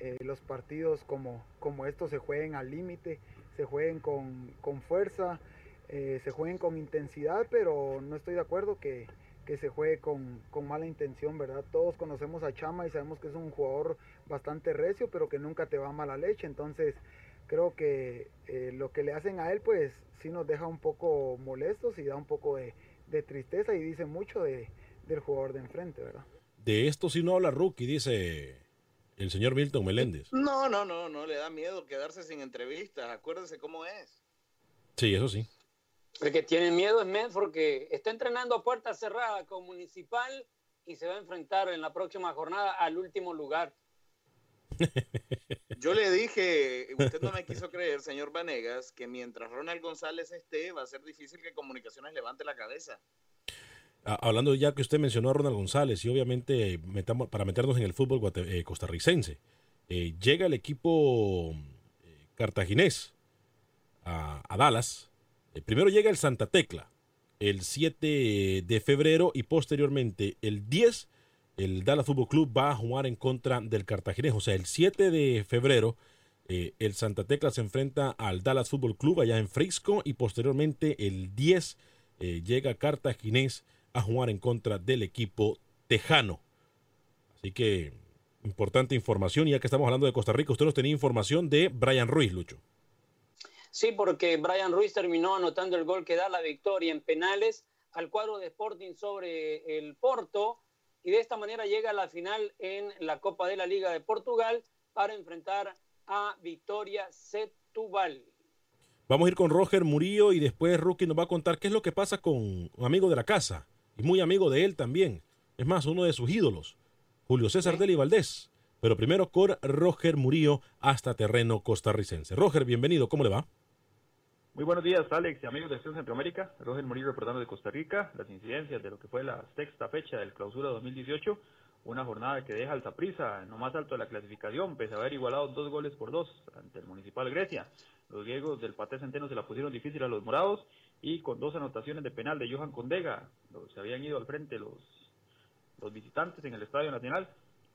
eh, los partidos como, como estos se jueguen al límite, se jueguen con, con fuerza, eh, se jueguen con intensidad, pero no estoy de acuerdo que, que se juegue con, con mala intención, ¿verdad? Todos conocemos a Chama y sabemos que es un jugador bastante recio, pero que nunca te va a mala leche, entonces creo que eh, lo que le hacen a él, pues sí nos deja un poco molestos y da un poco de, de tristeza y dice mucho de, del jugador de enfrente, ¿verdad? De esto sí no habla rookie, dice el señor Milton Meléndez. No, no, no, no le da miedo quedarse sin entrevistas. Acuérdese cómo es. Sí, eso sí. El que tiene miedo es Medford, que está entrenando a puerta cerrada con Municipal y se va a enfrentar en la próxima jornada al último lugar. Yo le dije, usted no me quiso creer, señor Vanegas, que mientras Ronald González esté, va a ser difícil que Comunicaciones levante la cabeza. Ah, Hablando ya que usted mencionó a Ronald González y obviamente metamos, para meternos en el fútbol eh, costarricense, eh, llega el equipo eh, cartaginés a, a Dallas. Eh, primero llega el Santa Tecla el 7 de febrero y posteriormente el 10 el Dallas Fútbol Club va a jugar en contra del Cartaginés. O sea, el 7 de febrero eh, el Santa Tecla se enfrenta al Dallas Fútbol Club allá en Frisco y posteriormente el 10 eh, llega Cartaginés a jugar en contra del equipo tejano. Así que importante información. Y ya que estamos hablando de Costa Rica, usted nos tenía información de Brian Ruiz, Lucho. Sí, porque Brian Ruiz terminó anotando el gol que da la victoria en penales al cuadro de Sporting sobre el Porto y de esta manera llega a la final en la Copa de la Liga de Portugal para enfrentar a Victoria Setúbal. Vamos a ir con Roger Murillo y después Rookie nos va a contar qué es lo que pasa con un amigo de la casa y muy amigo de él también. Es más, uno de sus ídolos, Julio César Deli Valdés. pero primero con Roger Murillo hasta terreno costarricense. Roger, bienvenido, ¿cómo le va? Muy buenos días, Alex y amigos de Acción Centroamérica. Roger Murillo reportando de Costa Rica las incidencias de lo que fue la sexta fecha del clausura 2018. Una jornada que deja al Zaprisa en lo más alto de la clasificación, pese a haber igualado dos goles por dos ante el Municipal Grecia. Los griegos del Paté Centeno se la pusieron difícil a los morados y con dos anotaciones de penal de Johan Condega, se habían ido al frente los, los visitantes en el Estadio Nacional,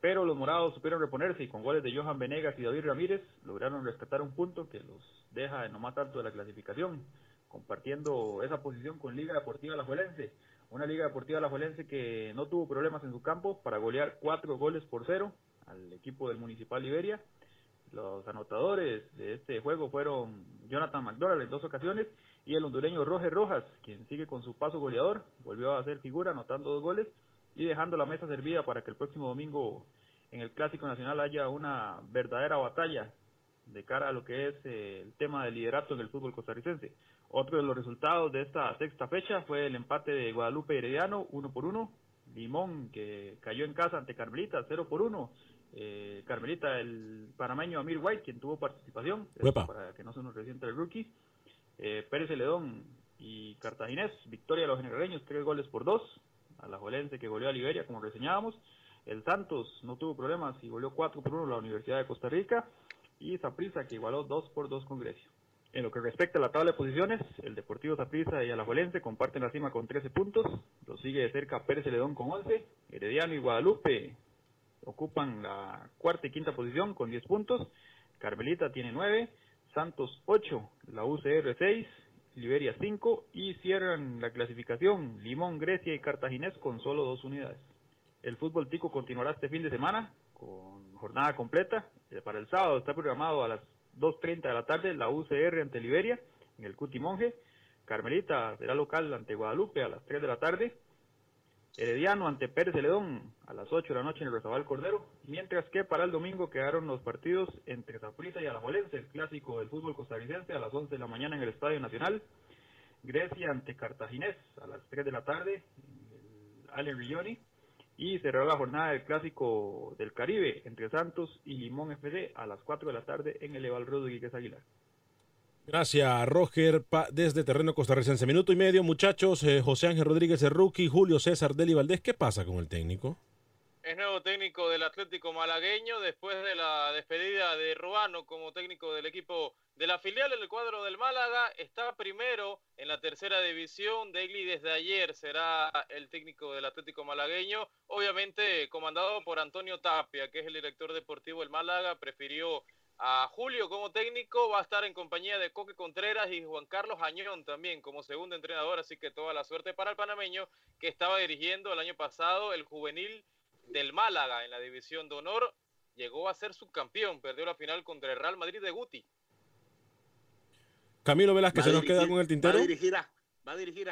pero los morados supieron reponerse y con goles de Johan Venegas y David Ramírez lograron rescatar un punto que los deja en lo más alto de la clasificación, compartiendo esa posición con Liga Deportiva Alajuelense. Una Liga Deportiva Alajuelense que no tuvo problemas en su campo para golear cuatro goles por cero al equipo del Municipal Liberia. Los anotadores de este juego fueron Jonathan McDonald en dos ocasiones y el hondureño Roger Rojas, quien sigue con su paso goleador, volvió a hacer figura anotando dos goles y dejando la mesa servida para que el próximo domingo en el Clásico Nacional haya una verdadera batalla de cara a lo que es eh, el tema del liderato en el fútbol costarricense. Otro de los resultados de esta sexta fecha fue el empate de Guadalupe Herediano, uno por uno. Limón, que cayó en casa ante Carmelita, cero por uno. Eh, Carmelita, el panameño Amir White, quien tuvo participación, para que no se nos resienta el rookie. Eh, Pérez Celedón y Cartaginés, victoria de los generaleños, tres goles por dos a la Jolense que goleó a Liberia, como reseñábamos. El Santos no tuvo problemas y goleó 4 por 1 a la Universidad de Costa Rica. Y Zaprisa que igualó 2 por 2 con Grecia. En lo que respecta a la tabla de posiciones, el Deportivo Zaprisa y Alajuelense comparten la cima con 13 puntos. Lo sigue de cerca Pérez Celedón con 11. Herediano y Guadalupe ocupan la cuarta y quinta posición con 10 puntos. Carmelita tiene 9. Santos 8. La UCR 6. Liberia 5 y cierran la clasificación Limón, Grecia y Cartaginés con solo dos unidades. El fútbol tico continuará este fin de semana con jornada completa. Eh, para el sábado está programado a las 2.30 de la tarde la UCR ante Liberia en el Cuti Monje. Carmelita será local ante Guadalupe a las 3 de la tarde. Herediano ante Pérez Celedón a las 8 de la noche en el Rosabal Cordero, mientras que para el domingo quedaron los partidos entre Zaprisa y Alajuelense, el clásico del fútbol costarricense a las 11 de la mañana en el Estadio Nacional, Grecia ante Cartaginés a las 3 de la tarde Allen Rioni y cerrará la jornada del clásico del Caribe entre Santos y Limón FC a las 4 de la tarde en el Eval Rodríguez Aguilar. Gracias, Roger, desde Terreno Costarricense. Minuto y medio, muchachos. Eh, José Ángel Rodríguez, el rookie, Julio César Deli Valdés. ¿Qué pasa con el técnico? Es nuevo técnico del Atlético Malagueño después de la despedida de Ruano como técnico del equipo de la filial el cuadro del Málaga. Está primero en la tercera división. Degli desde ayer será el técnico del Atlético Malagueño. Obviamente comandado por Antonio Tapia, que es el director deportivo del Málaga. Prefirió a Julio como técnico, va a estar en compañía de Coque Contreras y Juan Carlos Añón también como segundo entrenador, así que toda la suerte para el panameño que estaba dirigiendo el año pasado el juvenil del Málaga en la división de honor, llegó a ser subcampeón, perdió la final contra el Real Madrid de Guti. Camilo Velázquez, ¿se nos queda con el tintero? va a dirigir a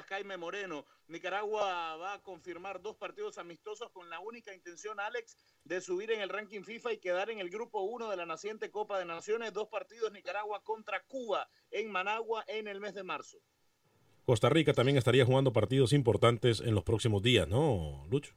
Jaime Moreno. Nicaragua va a confirmar dos partidos amistosos con la única intención, Alex, de subir en el ranking FIFA y quedar en el grupo 1 de la naciente Copa de Naciones. Dos partidos Nicaragua contra Cuba en Managua en el mes de marzo. Costa Rica también estaría jugando partidos importantes en los próximos días, ¿no, Lucho?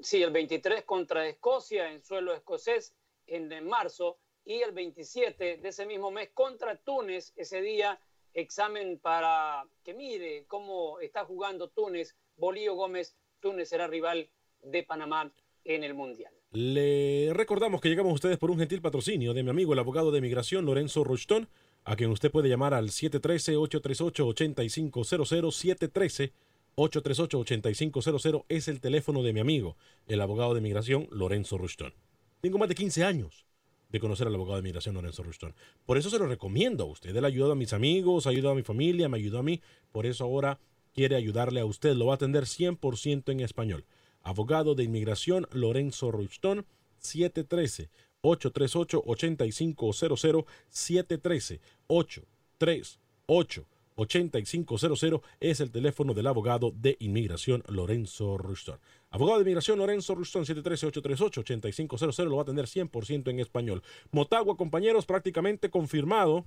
Sí, el 23 contra Escocia en suelo escocés en marzo y el 27 de ese mismo mes contra Túnez ese día examen para que mire cómo está jugando Túnez. Bolío Gómez, Túnez será rival de Panamá en el Mundial. Le recordamos que llegamos a ustedes por un gentil patrocinio de mi amigo el abogado de migración Lorenzo Rushton, a quien usted puede llamar al 713-838-8500, 713-838-8500 es el teléfono de mi amigo, el abogado de migración Lorenzo Rushton. Tengo más de 15 años de conocer al abogado de migración Lorenzo Ruston. Por eso se lo recomiendo a usted. Él ha ayudado a mis amigos, ha ayudado a mi familia, me ayudó a mí. Por eso ahora quiere ayudarle a usted. Lo va a atender 100% en español. Abogado de inmigración Lorenzo Ruston, 713 838 8500 713 838 8500 es el teléfono del abogado de inmigración Lorenzo Ruston. Abogado de inmigración Lorenzo Ruston 713-838-8500 lo va a tener 100% en español. Motagua, compañeros, prácticamente confirmado.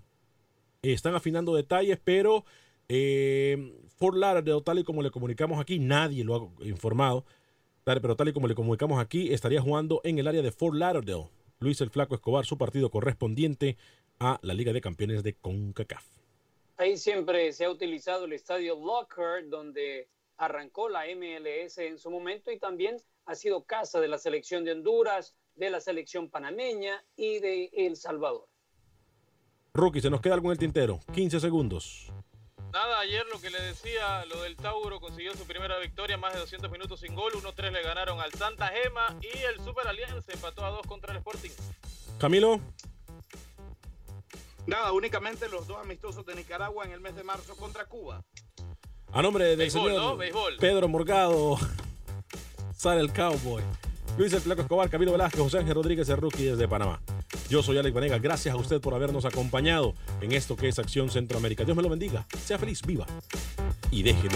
Están afinando detalles, pero eh, Fort Lauderdale, tal y como le comunicamos aquí, nadie lo ha informado. Pero tal y como le comunicamos aquí, estaría jugando en el área de Fort Lauderdale Luis el Flaco Escobar su partido correspondiente a la Liga de Campeones de CONCACAF. Ahí siempre se ha utilizado el estadio Lockhart, donde arrancó la MLS en su momento y también ha sido casa de la selección de Honduras, de la selección panameña y de El Salvador. Rookie, ¿se nos queda algo en el tintero? 15 segundos. Nada, ayer lo que le decía, lo del Tauro consiguió su primera victoria, más de 200 minutos sin gol, 1-3 le ganaron al Santa Gema y el Super Alianza empató a 2 contra el Sporting. Camilo. Nada, únicamente los dos amistosos de Nicaragua en el mes de marzo contra Cuba. A nombre del Béisbol, señor. Pedro Morgado, sale el cowboy. Luis el Flaco Escobar, Camilo Velázquez, José Ángel Rodríguez, el rookie desde Panamá. Yo soy Alex Vanegas. Gracias a usted por habernos acompañado en esto que es Acción Centroamérica. Dios me lo bendiga. Sea feliz, viva y déjelo.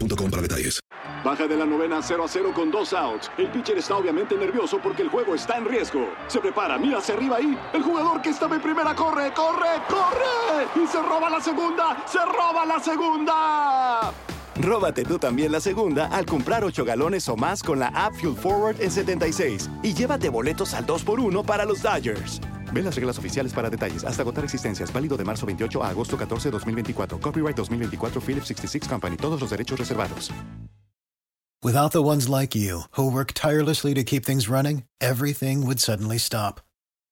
boostmobile.com para detalles. Baja de la novena 0 a 0 con dos outs. El pitcher está obviamente nervioso porque el juego está en riesgo. Se prepara, mira hacia arriba ahí. El jugador que estaba en primera corre, corre, corre. Y se roba la segunda, se roba la segunda. Róbate tú también la segunda al comprar 8 galones o más con la app Fuel Forward en 76 y llévate boletos al 2x1 para los Dodgers. Ve las reglas oficiales para detalles. Hasta agotar existencias. Válido de marzo 28 a agosto 14, 2024. Copyright 2024 Philips 66 Company. Todos los derechos reservados. Without the ones like you, who work tirelessly to keep things running, everything would suddenly stop.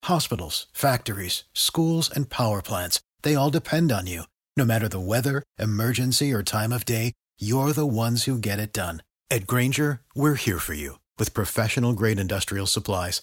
Hospitals, factories, schools, and power plants, they all depend on you. No matter the weather, emergency, or time of day, you're the ones who get it done. At Granger, we're here for you with professional grade industrial supplies.